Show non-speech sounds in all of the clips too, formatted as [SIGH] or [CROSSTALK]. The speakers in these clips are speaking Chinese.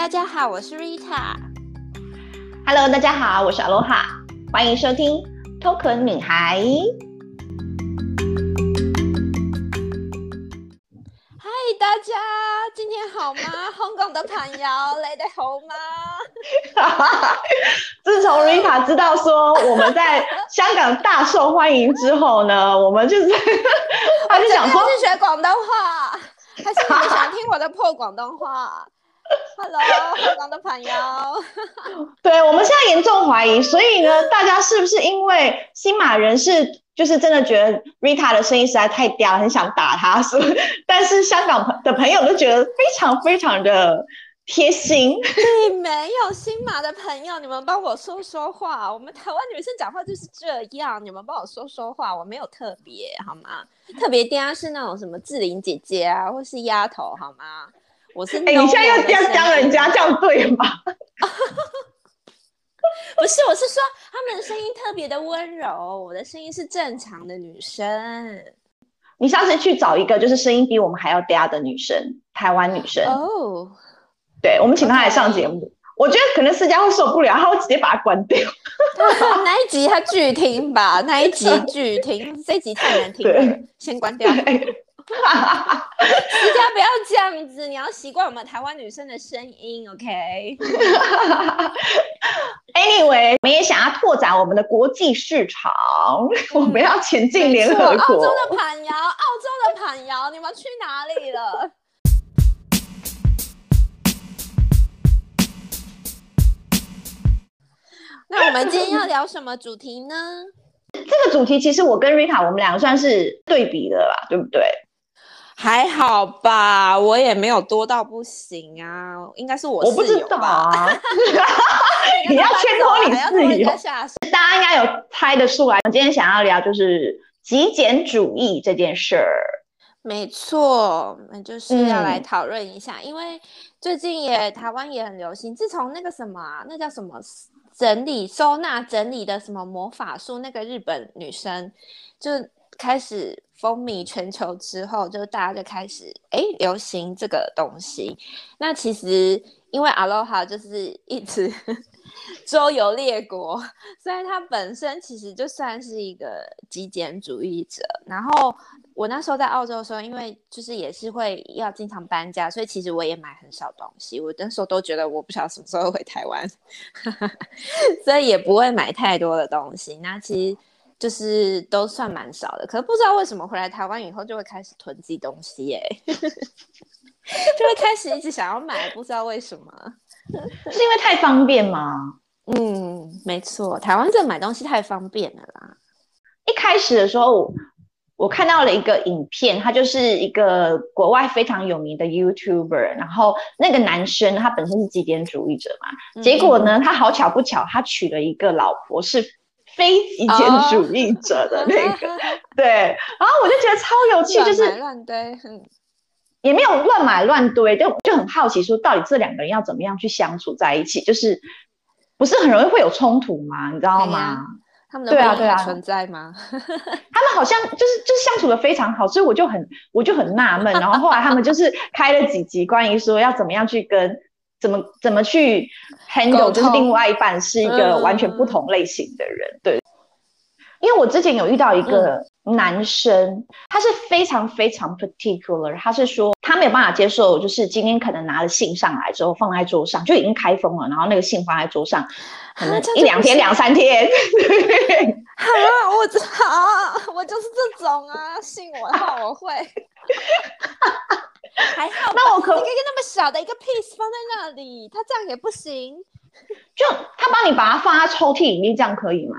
大家好，我是 Rita。Hello，大家好，我是 Aloha。欢迎收听 Token 女孩。嗨，大家今天好吗？[LAUGHS] 香港的朋友，你哋好吗？[LAUGHS] 自从 Rita 知道说我们在香港大受欢迎之后呢，[LAUGHS] 我们就是他就想说是学广东话，还是你们想听我的破广东话？Hello，香港的朋友。[LAUGHS] 对，我们现在严重怀疑，所以呢，大家是不是因为新马人是就是真的觉得 Rita 的声音实在太嗲了，很想打他，[LAUGHS] 是？但是香港的朋友都觉得非常非常的贴心。对，没有新马的朋友，你们帮我说说话。我们台湾女生讲话就是这样，你们帮我说说话，我没有特别好吗？特别嗲是那种什么志玲姐姐啊，或是丫头好吗？我是你现在又教教人家，这样对吗？[LAUGHS] 不是，我是说他们的声音特别的温柔，我的声音是正常的女生。你下次去找一个就是声音比我们还要嗲的女生，台湾女生哦。Oh. 对，我们请她来上节目，Okay. 我觉得可能思佳会受不了，他会直接把它关掉。[LAUGHS] 那一集他拒听吧，那一集拒听，这一集太难听了，[LAUGHS] 先关掉。哈哈哈，不要这样子，你要习惯我们台湾女生的声音，OK？Anyway，[LAUGHS] 我们也想要拓展我们的国际市场，嗯、我们要前进联合国。澳洲的朋友，澳洲的朋友，你们去哪里了？那我们今天要聊什么主题呢？这个主题其实我跟 Rita 我们两个算是对比的啦，对不对？还好吧，我也没有多到不行啊，应该是我室友吧。我不 [LAUGHS] 知道啊，你要牵拖你室友。大家应该有猜得出来，我今天想要聊就是极简主义这件事儿。没错，那就是要来讨论一下，嗯、因为最近也台湾也很流行，自从那个什么啊，那叫什么整理收纳整理的什么魔法书，那个日本女生就开始。风靡全球之后，就大家就开始哎流行这个东西。那其实因为 Aloha 就是一直 [LAUGHS] 周游列国，所以他本身其实就算是一个极简主义者。然后我那时候在澳洲的时候，因为就是也是会要经常搬家，所以其实我也买很少东西。我那时候都觉得我不晓得什么时候回台湾，[LAUGHS] 所以也不会买太多的东西。那其实。就是都算蛮少的，可是不知道为什么回来台湾以后就会开始囤积东西耶，[LAUGHS] 就会开始一直想要买，不知道为什么，[LAUGHS] 是因为太方便吗？嗯，没错，台湾这买东西太方便了啦。一开始的时候，我看到了一个影片，他就是一个国外非常有名的 YouTuber，然后那个男生他本身是极简主义者嘛，结果呢，他好巧不巧，他娶了一个老婆是。非极简主义者的那个，oh. 对，然后我就觉得超有趣，就是乱堆，也没有乱买乱堆，就就很好奇说，到底这两个人要怎么样去相处在一起，就是不是很容易会有冲突吗？你知道吗？他们的对啊对啊存在吗？[LAUGHS] 他们好像就是就是相处的非常好，所以我就很我就很纳闷，然后后来他们就是开了几集关于说要怎么样去跟。怎么怎么去 handle，就是另外一半是一个完全不同类型的人，嗯、对。因为我之前有遇到一个男生，嗯、他是非常非常 particular，他是说他没有办法接受，就是今天可能拿了信上来之后放在桌上就已经开封了，然后那个信放在桌上，可能一两天两三天。[LAUGHS] 好啊，我 [LAUGHS] 好，我就是这种啊，信我的话我会。[LAUGHS] 还好，那我可一个那么小的一个 piece 放在那里，他这样也不行。就他帮你把它放在抽屉里面，这样可以吗？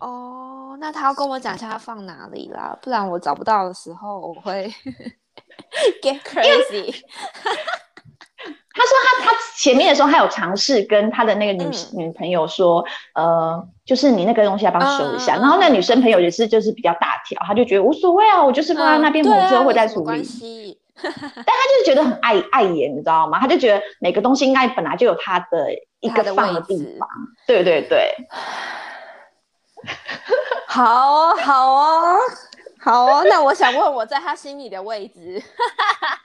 哦，那他要跟我讲一下他放哪里啦，不然我找不到的时候我会 get crazy。前面的时候，他有尝试跟他的那个女、嗯、女朋友说，呃，就是你那个东西要帮我收一下。嗯、然后那女生朋友也是就是比较大条，他就觉得无所谓啊，我就是放在那边，我之后会再处理。嗯 [LAUGHS] 但他就是觉得很碍碍眼，你知道吗？他就觉得每个东西应该本来就有他的一个放的地方。对对对，[SIGHS] 好哦，好哦，好哦。那我想问，我在他心里的位置，[LAUGHS]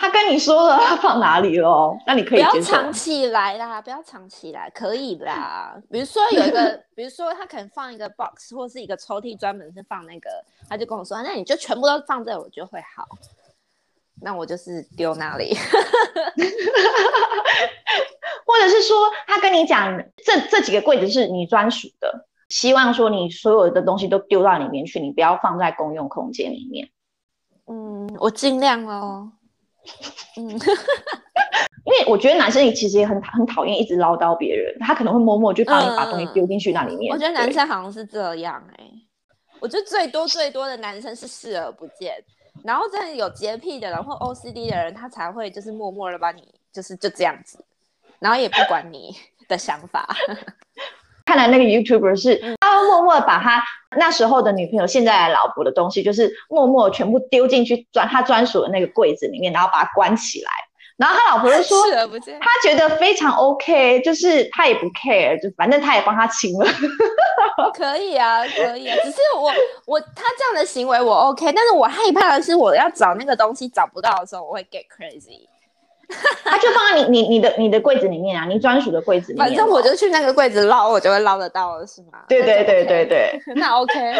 他跟你说了他放哪里喽？[LAUGHS] 那你可以不要藏起来啦，不要藏起来，可以啦。比如说有一个，[LAUGHS] 比如说他可能放一个 box 或是一个抽屉，专门是放那个，他就跟我说，那你就全部都放这，我就会好。那我就是丢那里，[LAUGHS] 或者是说他跟你讲，这这几个柜子是你专属的，希望说你所有的东西都丢到里面去，你不要放在公用空间里面。嗯，我尽量哦。嗯，[LAUGHS] 因为我觉得男生也其实也很很讨厌一直唠叨别人，他可能会默默就帮你把东西丢进去那里面。嗯，我觉得男生好像是这样哎、欸，我觉得最多最多的男生是视而不见。然后真的有洁癖的人或 OCD 的人，他才会就是默默的把你就是就这样子，然后也不管你的想法。看来那个 YouTuber 是他默默把他那时候的女朋友、现在的老婆的东西，就是默默全部丢进去专他专属的那个柜子里面，然后把它关起来。然后他老婆就说，[LAUGHS] 他觉得非常 OK，就是他也不 care，就反正他也帮他清了。可以啊，可以啊，只是我我他这样的行为我 OK，但是我害怕的是我要找那个东西找不到的时候，我会 get crazy。[LAUGHS] 他就放在你你你的你的柜子里面啊，你专属的柜子里面。反正我就去那个柜子捞，我就会捞得到了，是吗？对对对对对，[LAUGHS] 那 OK。[LAUGHS]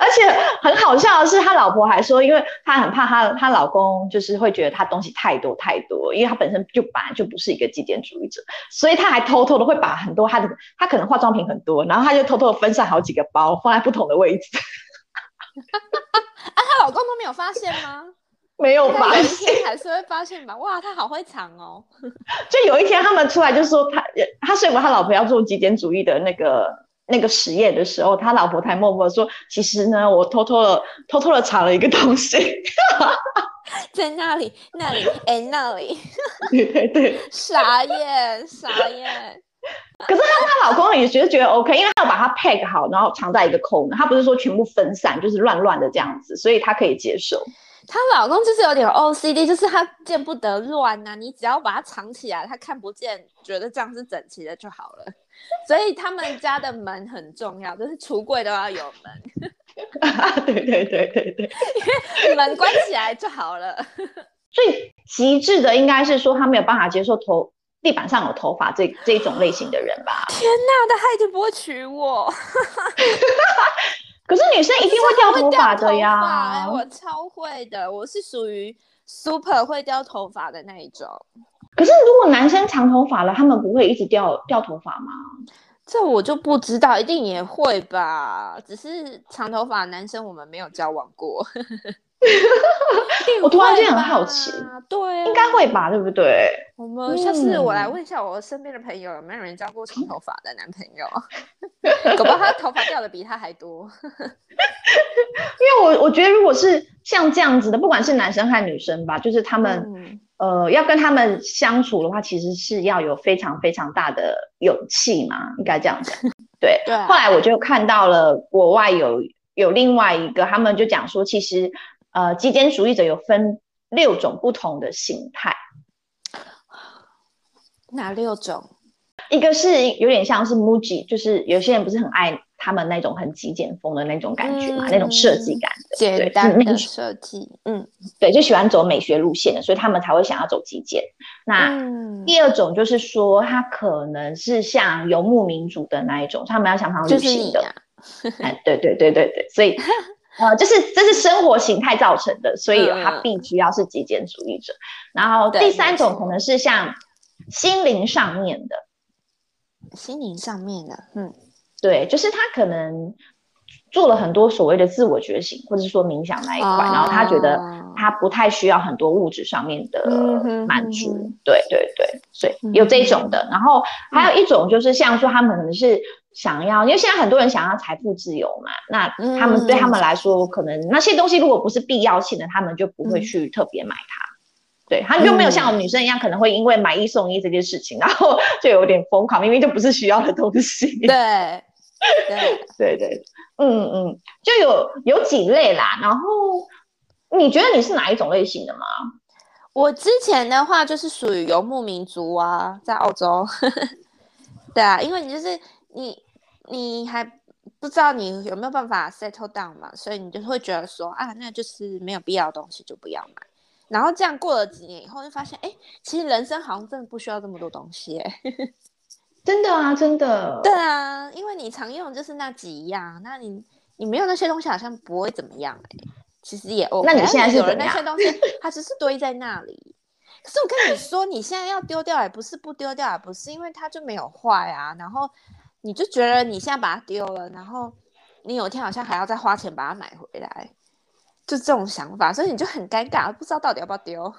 而且很好笑的是，他老婆还说，因为她很怕她她老公就是会觉得她东西太多太多，因为他本身就本来就不是一个极简主义者，所以她还偷偷的会把很多她的她可能化妆品很多，然后她就偷偷的分散好几个包放在不同的位置。啊，她老公都没有发现吗？没有发现，还是会发现吧？哇，他好会藏哦！[LAUGHS] 就有一天他们出来就说他他说服他老婆要做极简主义的那个。那个实验的时候，他老婆才默默说：“其实呢，我偷偷的、偷偷的藏了一个东西，[LAUGHS] 在那里、那里、哎，那里。[LAUGHS] ”对对对，傻眼，傻眼。可是他他老公也觉得觉得 OK，因为他要把它 pack 好，然后藏在一个空的，他不是说全部分散，就是乱乱的这样子，所以他可以接受。她老公就是有点 OCD，就是他见不得乱呐、啊，你只要把它藏起来，他看不见，觉得这样是整齐的就好了。所以他们家的门很重要，就是橱柜都要有门。[LAUGHS] 对对对对对，因为门关起来就好了。最极致的应该是说他没有办法接受头地板上有头发这这种类型的人吧？天哪，他一定不会娶我。[LAUGHS] [LAUGHS] 可是女生一定会掉头发的呀，我超会的，我是属于 super 会掉头发的那一种。可是如果男生长头发了，他们不会一直掉掉头发吗？这我就不知道，一定也会吧。只是长头发男生我们没有交往过。[LAUGHS] 我突然间很好奇，对、啊，应该会吧，对不对？我们下次我来问一下我身边的朋友，有没有人交过长头发的男朋友？[LAUGHS] 搞不好他头发掉的比他还多。[LAUGHS] 因为我我觉得，如果是像这样子的，不管是男生还是女生吧，就是他们、嗯、呃要跟他们相处的话，其实是要有非常非常大的勇气嘛，应该这样讲。对，对。后来我就看到了国外有有另外一个，他们就讲说，其实。呃，极简主义者有分六种不同的形态，哪六种？一个是有点像是 Muji，就是有些人不是很爱他们那种很极简风的那种感觉嘛，嗯、那种设计感的，简单的设计，嗯，对，就喜欢走美学路线的，所以他们才会想要走极简。那、嗯、第二种就是说，他可能是像游牧民族的那一种，他们要常常旅行的，就是啊、哎，对对对对对，所以。呃，就是这是生活形态造成的，所以他必须要是极简主义者。嗯、然后第三种可能是像心灵上面的，心灵上面的，嗯，对，就是他可能做了很多所谓的自我觉醒，或者是说冥想那一块，哦、然后他觉得他不太需要很多物质上面的满足，嗯、哼。哼对对对，所以有这种的。嗯、然后还有一种就是像说他们可能是。想要，因为现在很多人想要财富自由嘛，那他们对他们来说，嗯、可能那些东西如果不是必要性的，他们就不会去特别买它。嗯、对，他就没有像我们女生一样，可能会因为买一送一这件事情，然后 [LAUGHS] 就有点疯狂，明明就不是需要的东西。[LAUGHS] 对，对，对对，嗯嗯，就有有几类啦。然后你觉得你是哪一种类型的吗？我之前的话就是属于游牧民族啊，在澳洲。[LAUGHS] 对啊，因为你就是你。你还不知道你有没有办法 settle down 嘛，所以你就会觉得说啊，那就是没有必要的东西就不要买。然后这样过了几年以后，就发现，哎，其实人生好像真的不需要这么多东西，哎，[LAUGHS] 真的啊，真的。对啊，因为你常用就是那几样，那你你没有那些东西，好像不会怎么样，哎，其实也 OK。那你现在是怎么样？那些东西它只是堆在那里。可是我跟你说，你现在要丢掉也不是，不丢掉也不是，因为它就没有坏啊。然后你就觉得你现在把它丢了，然后你有一天好像还要再花钱把它买回来。就这种想法，所以你就很尴尬，不知道到底要不要丢。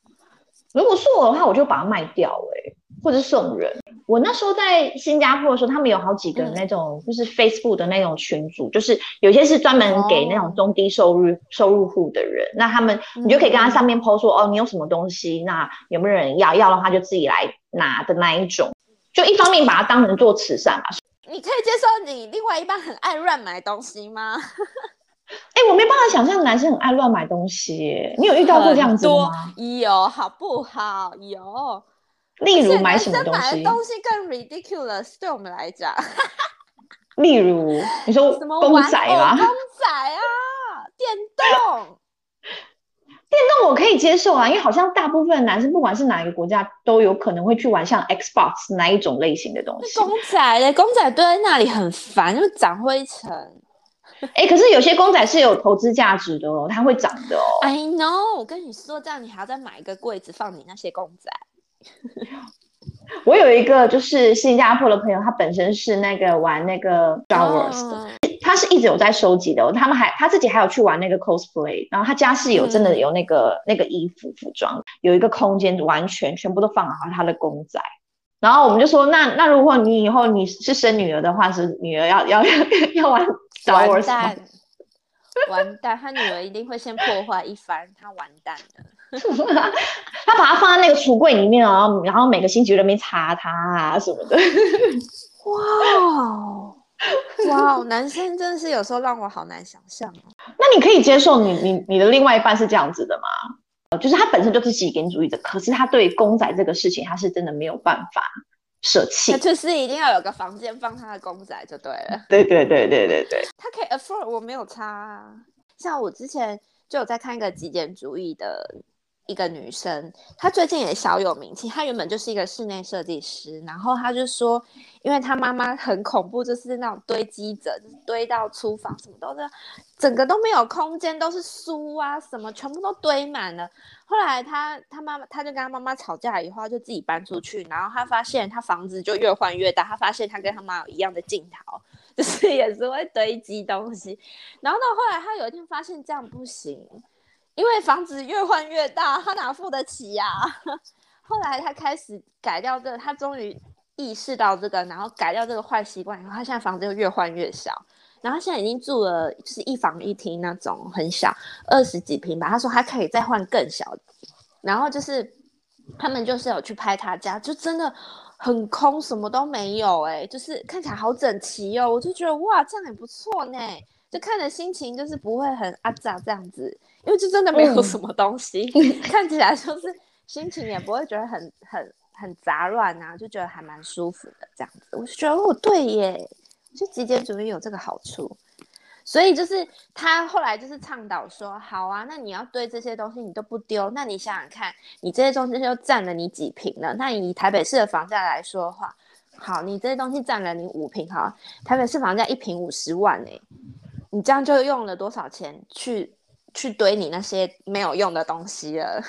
[LAUGHS] 如果是我的话，我就把它卖掉，欸，哎，或者送人。我那时候在新加坡的时候，他们有好几个那种，就是 Facebook 的那种群组，嗯、就是有些是专门给那种中低收入、哦、收入户的人。那他们，你就可以跟他上面 post 说，嗯、哦，你有什么东西，那有没有人要？要的话就自己来拿的那一种。就一方面把它当成做慈善吧。你可以接受你另外一半很爱乱买东西吗？[LAUGHS] 哎、欸，我没办法想象男生很爱乱买东西。你有遇到过这样子吗？有，好不好？有。例如买什么东西？买的东西更 ridiculous，对我们来讲。例如，你说什么公仔吗？公仔啊，电动。电动我可以接受啊，因为好像大部分的男生，不管是哪一个国家，都有可能会去玩像 Xbox 那一种类型的东西。公仔嘞，公仔堆在那里很烦，就长灰尘。哎、欸，可是有些公仔是有投资价值的哦，它会涨的哦。I know，我跟你说，这样你还要再买一个柜子放你那些公仔。[LAUGHS] 我有一个就是新加坡的朋友，他本身是那个玩那个 Star Wars 的，他是一直有在收集的哦。他们还他自己还有去玩那个 cosplay，然后他家是有真的有那个、嗯、那个衣服服装，有一个空间完全全部都放好他的公仔。然后我们就说，那那如果你以后你是生女儿的话，是女儿要要要 [LAUGHS] 要玩。完蛋，完蛋！他女儿一定会先破坏一番，他完蛋了。[LAUGHS] 他把它放在那个橱柜里面，然后然后每个星期在那边擦它啊什么的。哇哇，男生真的是有时候让我好难想象哦。那你可以接受你你你的另外一半是这样子的吗？就是他本身就是极简主义者，可是他对公仔这个事情，他是真的没有办法。舍弃，就是一定要有个房间放他的公仔就对了。对对对对对对，他可以 afford，我没有差啊。像我之前就有在看一个极简主义的一个女生，她最近也小有名气。她原本就是一个室内设计师，然后她就说，因为她妈妈很恐怖，就是那种堆积者，就是堆到厨房什么都是，整个都没有空间，都是书啊什么，全部都堆满了。后来她她妈妈她就跟她妈妈吵架以后，就自己搬出去，然后她发现她房子就越换越大，她发现她跟她妈有一样的镜头，[LAUGHS] 就是也是会堆积东西。然后到后来她有一天发现这样不行，因为房子越换越大，他哪付得起呀、[LAUGHS] 后来他开始改掉这个，他终于意识到这个，然后改掉这个坏习惯以后，他现在房子就越换越小。然后现在已经住了，就是一房一厅那种很小，二十几平吧。他说他可以再换更小。然后就是他们就是有去拍他家，就真的很空，什么都没有哎、就是看起来好整齐哦。我就觉得哇，这样也不错呢。就看着心情就是不会很阿杂这样子，因为就真的没有什么东西，[LAUGHS] 嗯、看起来就是心情也不会觉得很很很杂乱啊，就觉得还蛮舒服的这样子。我就觉得哦，对耶。就极简主义有这个好处，所以就是他后来就是倡导说，好啊，那你要对这些东西，你都不丢，那你想想看，你这些东西就占了你几平了？那以台北市的房价来说的话，好，你这些东西占了你五平，好，台北市房价一平五十万哎，你这样就用了多少钱去去堆你那些没有用的东西了？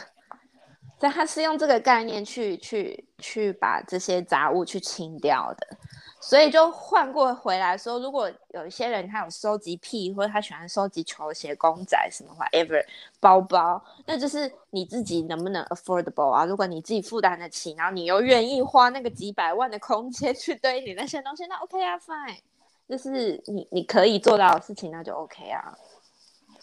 所以他是用这个概念去去去把这些杂物去清掉的。所以就换过回来说，如果有一些人他有收集癖，或者他喜欢收集球鞋、公仔什么 whatever 包包，那就是你自己能不能 affordable 啊？如果你自己负担得起，然后你又愿意花那个几百万的空间去堆你那些东西，那 OK 啊，fine，就是你你可以做到的事情，那就 OK 啊。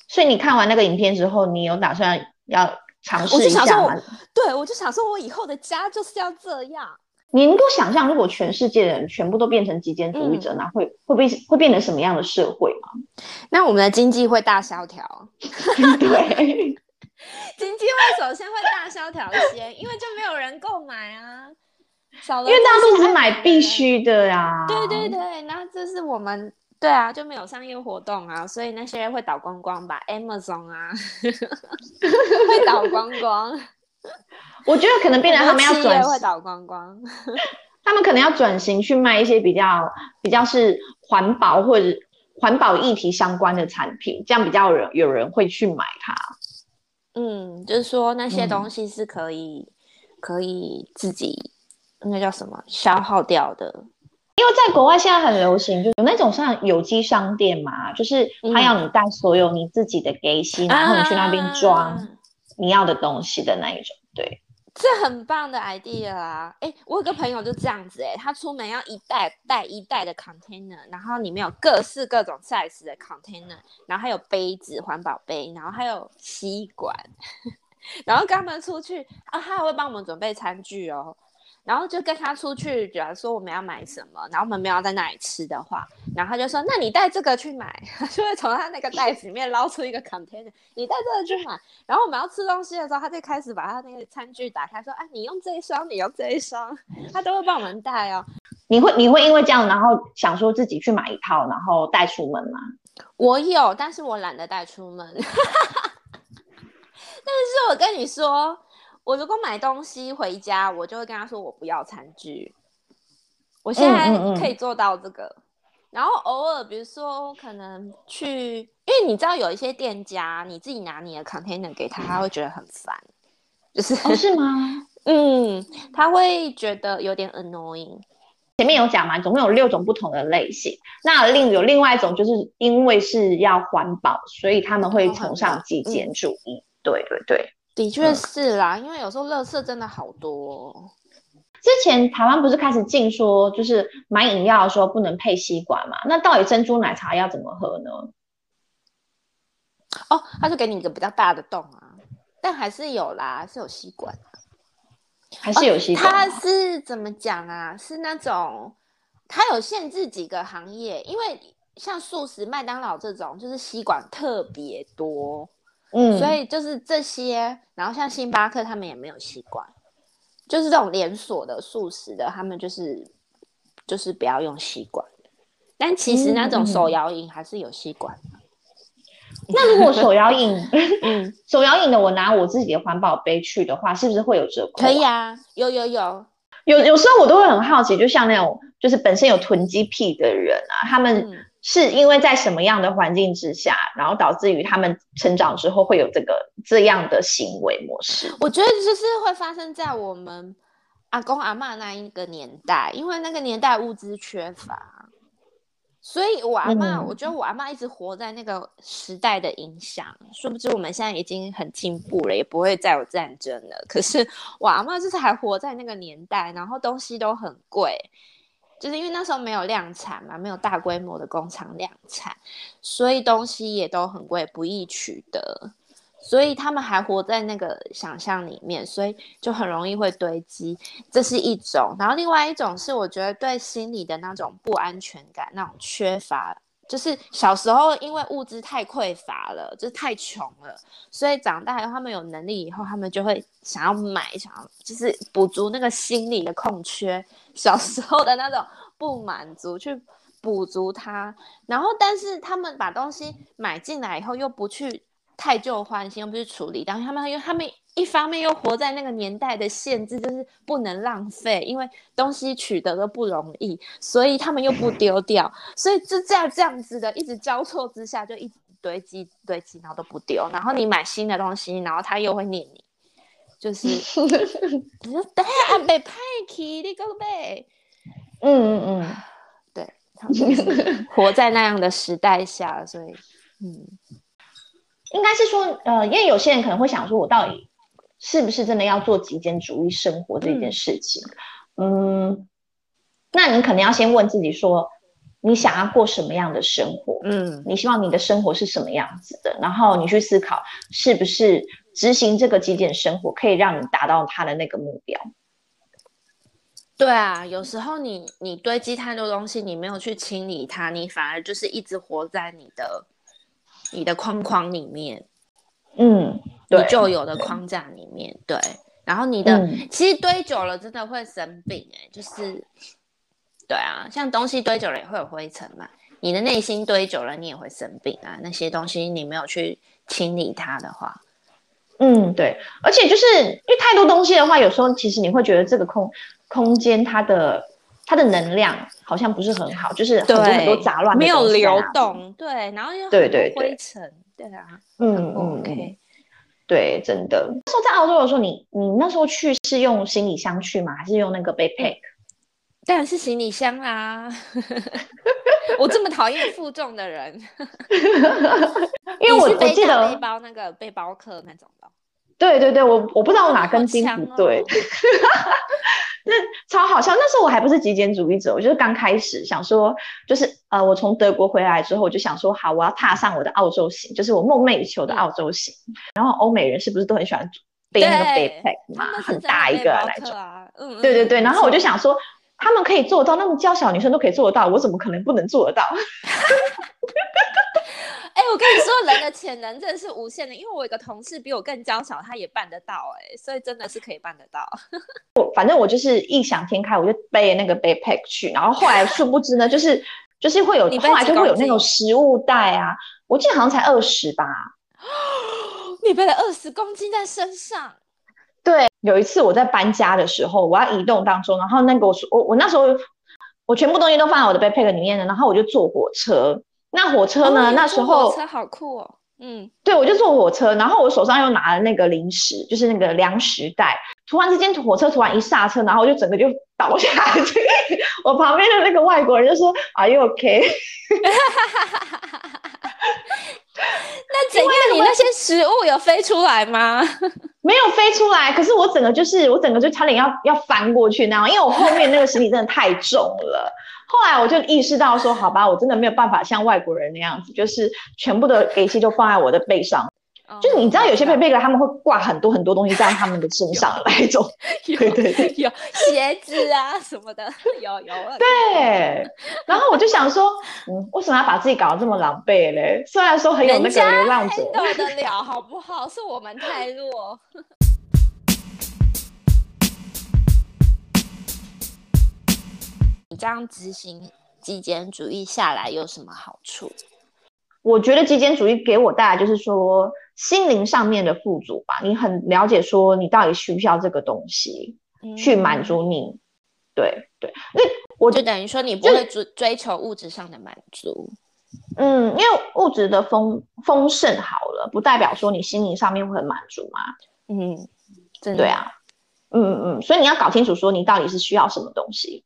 所以你看完那个影片之后，你有打算要尝试一下吗？[LAUGHS] 对，我就想说，我以后的家就是要这样。你能够想象，如果全世界的人全部都变成极简主义者，那、嗯、会会不会会变成什么样的社会吗？那我们的经济会大萧条。[LAUGHS] 对，[LAUGHS] 经济会首先会大萧条先，因为就没有人购买啊，少了，因为大家都只买必须的呀、啊。对对对，那这是我们。对啊，就没有商业活动啊，所以那些会倒光光吧，Amazon 啊，[LAUGHS] 会倒光光。[LAUGHS] 我觉得可能变成他们要转型，会倒光光。[LAUGHS] 他们可能要转型去卖一些比较比较是环保或者环保议题相关的产品，这样比较有人有人会去买它。嗯，就是说那些东西是可以、嗯、可以自己那叫什么消耗掉的。因为在国外现在很流行，就有那种像有机商店嘛，就是他要你带所有你自己的给息、嗯，然后你去那边装你要的东西的那一种，对。这很棒的 idea 啊！哎，我有个朋友就这样子，哎，他出门要一袋带一袋的 container，然后里面有各式各种 size 的 container，然后还有杯子、环保杯，然后还有吸管，[LAUGHS] 然后跟他们出去啊，他还会帮我们准备餐具哦。然后就跟他出去，假如说我们要买什么，然后我们没有在那里吃的话，然后他就说：“那你带这个去买。[LAUGHS] ”他就会从他那个袋子里面捞出一个 container，你带这个去买。然后我们要吃东西的时候，他就开始把他那个餐具打开，说：“哎、啊，你用这一双，你用这一双。”他都会帮我们带哦。你会你会因为这样，然后想说自己去买一套，然后带出门吗？我有，但是我懒得带出门。[LAUGHS] 但是我跟你说。我如果买东西回家，我就会跟他说我不要餐具。我现在可以做到这个，嗯嗯嗯，然后偶尔比如说可能去，因为你知道有一些店家，你自己拿你的 container 给他，他会觉得很烦，就是、哦、是吗？嗯，他会觉得有点 annoying。前面有讲嘛，总共有六种不同的类型。那另有另外一种，就是因为是要环保，所以他们会崇尚极简主义。嗯、对对对。的确是啦，嗯，因为有时候垃圾真的好多哦。之前台湾不是开始禁说，就是买饮料的时候不能配吸管嘛？那到底珍珠奶茶要怎么喝呢？哦，他就给你一个比较大的洞啊，但还是有啦，是有吸管，还是有吸管。它是怎么讲啊？是那种它有限制几个行业，因为像素食、麦当劳这种，就是吸管特别多。嗯，所以就是这些，然后像星巴克他们也没有吸管，就是这种连锁的素食的，他们就是就是不要用吸管。但其实那种手摇饮还是有吸管。嗯嗯、那如果手摇饮，嗯，[LAUGHS] 手摇饮的我拿我自己的环保杯去的话，是不是会有折扣、啊？可以啊，有有有有，有时候我都会很好奇，就像那种就是本身有囤积癖的人啊，他们。嗯是因为在什么样的环境之下，然后导致于他们成长之后会有这个这样的行为模式？我觉得就是会发生在我们阿公阿妈那一个年代，因为那个年代物资缺乏，所以我阿妈、嗯，我觉得我阿妈一直活在那个时代的影响。殊不知我们现在已经很进步了，也不会再有战争了。可是我阿妈就是还活在那个年代，然后东西都很贵。就是因为那时候没有量产嘛，没有大规模的工厂量产，所以东西也都很贵，不易取得，所以他们还活在那个想象里面，所以就很容易会堆积。这是一种，然后另外一种是我觉得对心理的那种不安全感，那种缺乏，就是小时候因为物资太匮乏了，就是太穷了，所以长大以后他们有能力以后，他们就会想要买，想要就是补足那个心理的空缺。小时候的那种不满足，去补足它，然后但是他们把东西买进来以后，又不去汰旧换新，又不去处理，然后他们因为他们一方面又活在那个年代的限制，就是不能浪费，因为东西取得都不容易，所以他们又不丢掉，所以就这样这样子的一直交错之下，就一直堆积堆积，然后都不丢，然后你买新的东西，然后他又会念你。就是，[LAUGHS] 你说对啊，被派去你个呗，嗯嗯嗯，[SIGHS] 对，他们活在那样的时代下，所以，嗯，应该是说，呃，因为有些人可能会想说，我到底是不是真的要做极简主义生活这件事情？嗯，嗯，那你可能要先问自己说，你想要过什么样的生活？嗯，你希望你的生活是什么样子的？然后你去思考，是不是？执行这个极简生活，可以让你达到他的那个目标。对啊，有时候你你堆积太多东西，你没有去清理它，你反而就是一直活在你的你的框框里面。嗯，你旧有的框架里面，对。然后你的、嗯、其实堆久了真的会生病哎、欸，就是对啊，像东西堆久了也会有灰尘嘛。你的内心堆久了，你也会生病啊。那些东西你没有去清理它的话，嗯，对。而且就是因为太多东西的话，有时候其实你会觉得这个空空间它的它的能量好像不是很好，就是很多很多杂乱，没有流动，对，然后又对对灰尘，对啊，嗯嗯，OK，对，真的。那时候在澳洲的时候，你你那时候去是用行李箱去吗？还是用那个 backpack？当然是行李箱啦！[LAUGHS] 我这么讨厌负重的人，[LAUGHS] 因为我我记得背包那个背包客那种的。对对对，我我不知道我哪根筋不对。哦、[LAUGHS] 那超好笑，那时候我还不是极简主义者，我就是刚开始想说，就是呃，我从德国回来之后，我就想说，好，我要踏上我的澳洲行，就是我梦寐以求的澳洲行。嗯、然后欧美人是不是都很喜欢背那个 backpack 嘛，很大一个那种。嗯，对对对，然后我就想说。他们可以做到，那么娇小女生都可以做得到，我怎么可能不能做得到？[LAUGHS] 哎、欸，我跟你说，人的潜能真的是无限的，因为我有个同事比我更娇小，他也办得到、欸，哎，所以真的是可以办得到。我 [LAUGHS] 反正我就是异想天开，我就背那个 backpack 去，然后后来殊不知呢，就是就是会有，后来就会有那种食物袋啊，我记得好像才二十吧，[GASPS] 你背了二十公斤在身上。对，有一次我在搬家的时候，我要移动当中，然后那个我我我那时候我全部东西都放在我的 backpack 里面了，然后我就坐火车。那火车呢？哦、那时候火车好酷哦。嗯，对，我就坐火车，然后我手上又拿了那个零食，就是那个粮食袋。突然之间，火车突然一刹车，然后我就整个就倒下去。[LAUGHS] 我旁边的那个外国人就说：“Are you okay？” [LAUGHS] 那怎样？你那些食物有飞出来吗？[LAUGHS] 没有飞出来，可是我整个就是我整个就差点要要翻过去那样，因为我后面那个行李真的太重了。后来我就意识到说，好吧，我真的没有办法像外国人那样子，就是全部的给息就放在我的背上。Oh, 就是你知道有些背背客他们会挂很多很多东西在他们的身上那一种，对对对，有鞋子啊什么的，[LAUGHS] 有有。对，然后我就想说，嗯，为什么要把自己搞得这么狼狈嘞？虽然说很有那个流浪者，人家得了好不好？是我们太弱。你这样执行极简主义下来有什么好处？我觉得极简主义给我带来就是说。心灵上面的富足吧，你很了解说你到底需不需要这个东西，嗯、去满足你，对对，那我就等于说你不会追追求物质上的满足，嗯，因为物质的丰丰盛好了，不代表说你心灵上面会很满足嘛，嗯，真的对啊，嗯嗯，所以你要搞清楚说你到底是需要什么东西。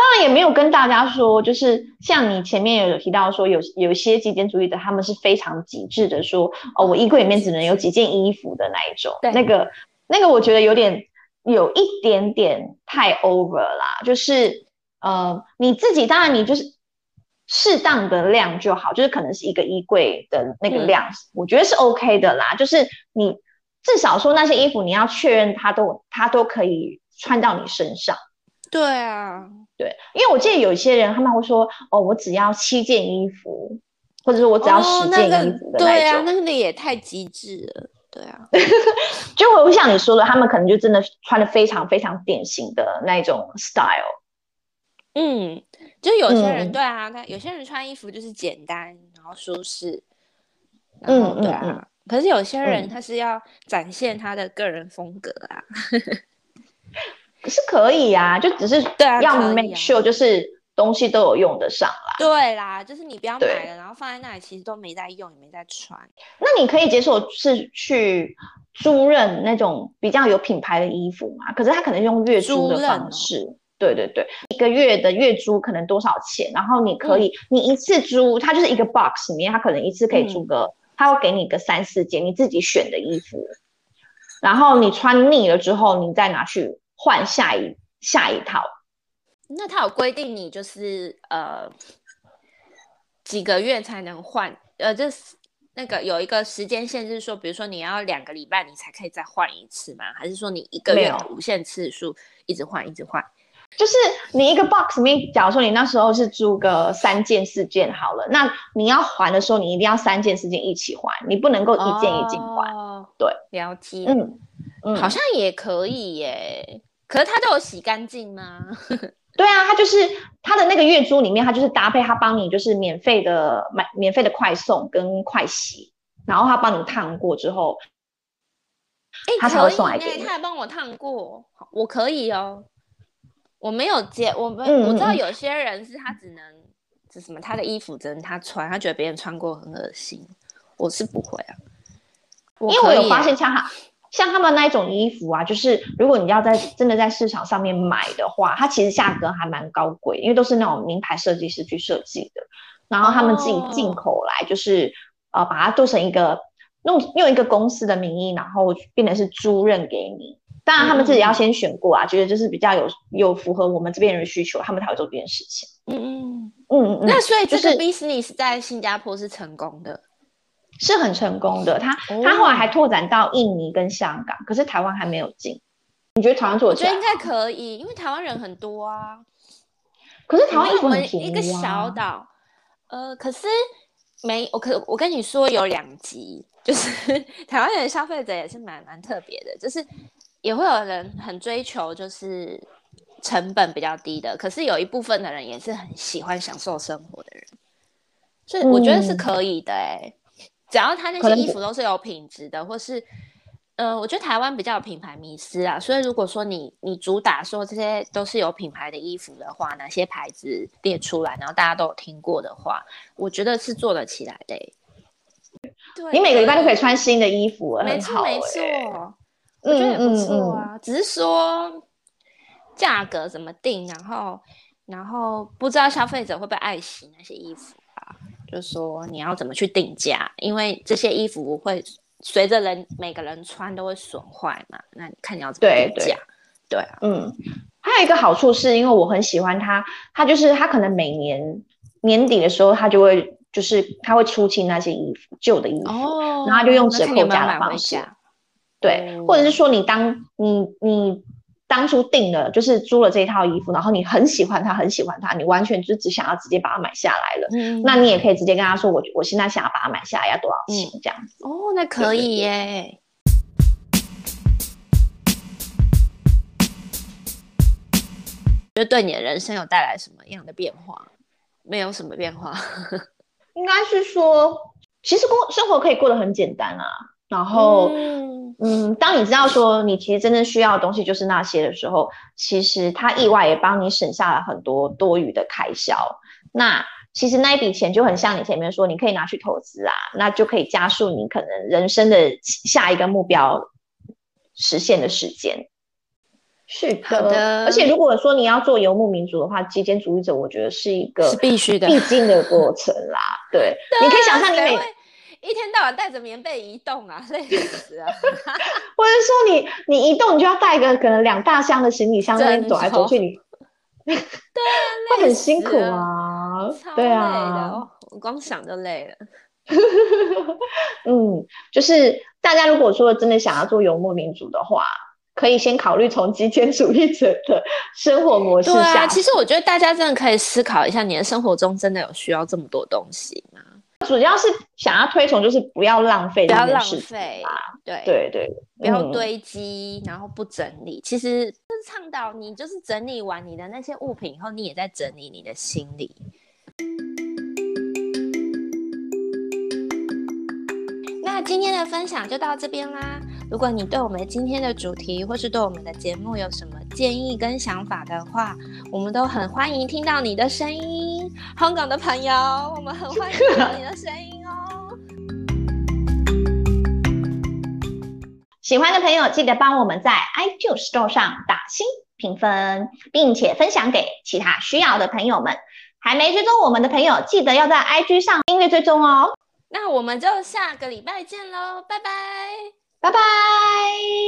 当然也没有跟大家说，就是像你前面有提到说有，有一些极简主义者，他们是非常极致的说，说哦，我衣柜里面只能有几件衣服的那一种。对，那个那个，我觉得有点有一点点太 over 啦。就是呃，你自己当然你就是适当的量就好，就是可能是一个衣柜的那个量，嗯、我觉得是 OK 的啦。就是你至少说那些衣服，你要确认它都它都可以穿到你身上。对啊，对，因为我记得有一些人他们会说，哦，我只要七件衣服，或者说我只要十件衣服的那种。哦那个、对啊，那个也太极致了。对啊，[LAUGHS] 就会像你说的，他们可能就真的穿的非常非常典型的那种 style。嗯，就有些人、嗯、对啊，他有些人穿衣服就是简单，然后舒适。嗯，对啊。嗯嗯、可是有些人他是要展现他的个人风格啊。[LAUGHS] 嗯是可以呀、啊，就只是要 make sure 就是东西都有用得上啦。对啦，就是你不要买了，然后放在那里，其实都没在用，也没在穿。那你可以接受是去租赁那种比较有品牌的衣服嘛？可是他可能用月租的方式。哦、对对对，一个月的月租可能多少钱？然后你可以，嗯、你一次租，它就是一个 box 里面，它可能一次可以租个，他、嗯、会给你个三四件你自己选的衣服，然后你穿腻了之后，你再拿去。换下一下一套，那他有规定你就是呃几个月才能换？呃，就是那个有一个时间限制，说比如说你要两个礼拜你才可以再换一次吗？还是说你一个月无限次数一直换一直换？就是你一个 box 里面，假如说你那时候是租个三件四件好了，那你要还的时候，你一定要三件四件一起还，你不能够一件一件还。哦、对，了解。嗯嗯，好像也可以耶。可是他都有洗干净吗？[LAUGHS] 对啊，他就是他的那个月租里面，他就是搭配他帮你就是免费的买免费的快送跟快洗，然后他帮你烫过之后，哎、欸，他才会送来给你。他还帮我烫过，我可以哦。我没有接，我们、嗯、我知道有些人是他只能，是什么他的衣服只能他穿，他觉得别人穿过很恶心。我是不会啊，因为我有发现像他像他们那一种衣服啊，就是如果你要在真的在市场上面买的话，它其实价格还蛮高贵，因为都是那种名牌设计师去设计的，然后他们自己进口来，就是、哦、呃把它做成一个弄用一个公司的名义，然后变成是租赁给你。当然他们自己要先选过啊，嗯、觉得就是比较有有符合我们这边人的需求，他们才会做这件事情。嗯嗯嗯嗯。那所以这个 business 在新加坡是成功的。是很成功的，他他后来还拓展到印尼跟香港，可是台湾还没有进。你觉得台湾做得？我觉得应该可以，因为台湾人很多啊。可是台湾衣服很便宜啊。一个小岛，呃，可是没我可我跟你说有两极，就是台湾人消费者也是蛮蛮特别的，就是也会有人很追求就是成本比较低的，可是有一部分的人也是很喜欢享受生活的人，所以我觉得是可以的哎、欸。嗯只要他那些衣服都是有品质的，或是，呃，我觉得台湾比较有品牌迷思啊，所以如果说你你主打说这些都是有品牌的衣服的话，哪些牌子列出来，然后大家都有听过的话，我觉得是做得起来的、欸。对，你每个礼拜都可以穿新的衣服，没错没错，我觉得也不错啊，嗯嗯嗯，只是说价格怎么定，然后然后不知道消费者会不会爱惜那些衣服。就说你要怎么去定价，因为这些衣服会随着人每个人穿都会损坏嘛。那你看你要怎么定价？对，对，对啊，嗯，还有一个好处是因为我很喜欢它，它就是它可能每年年底的时候，它就会就是它会出清那些衣服旧的衣服，哦，然后就用折扣价的方式，对，或者是说你当你你。当初定了，就是租了这套衣服，然后你很喜欢它，很喜欢它，你完全就只想要直接把它买下来了。嗯，那你也可以直接跟他说，我我现在想要把它买下来，要多少钱？嗯，这样子。哦，那可以耶。觉得对你的人生有带来什么样的变化？没有什么变化，[LAUGHS] 应该是说，其实过生活可以过得很简单啊。然后。嗯嗯，当你知道说你其实真正需要的东西就是那些的时候，其实它意外也帮你省下了很多多余的开销。那其实那一笔钱就很像你前面说，你可以拿去投资啊，那就可以加速你可能人生的下一个目标实现的时间。是的，的。而且如果说你要做游牧民族的话，极简主义者我觉得是一个必须的、必经的过程啦。对，[LAUGHS] 对，你可以想象你每。一天到晚带着棉被移动啊，累死啊！[LAUGHS] 或者说你你移动，你就要带个可能两大箱的行李箱，在那边走来走去，你对啊，[LAUGHS] 会很辛苦啊，对啊，我光想就累了。[LAUGHS] 嗯，就是大家如果说真的想要做游牧民族的话，可以先考虑从极简主义者的生活模式下。对啊，其实我觉得大家真的可以思考一下，你的生活中真的有需要这么多东西吗？主要是想要推崇，就是不要浪费，不要浪费，对对对，不要堆积，嗯，然后不整理。其实就是倡导你，就是整理完你的那些物品以后，你也在整理你的心理。那今天的分享就到这边啦。如果你对我们今天的主题，或是对我们的节目有什么建议跟想法的话，我们都很欢迎听到你的声音。香港的朋友，我们很欢迎听到你的声音哦。[LAUGHS] 喜欢的朋友记得帮我们在 iTunes Store 上打星评分，并且分享给其他需要的朋友们。还没追踪我们的朋友，记得要在 IG 上订阅追踪哦。那我们就下个礼拜见喽，拜拜。拜拜。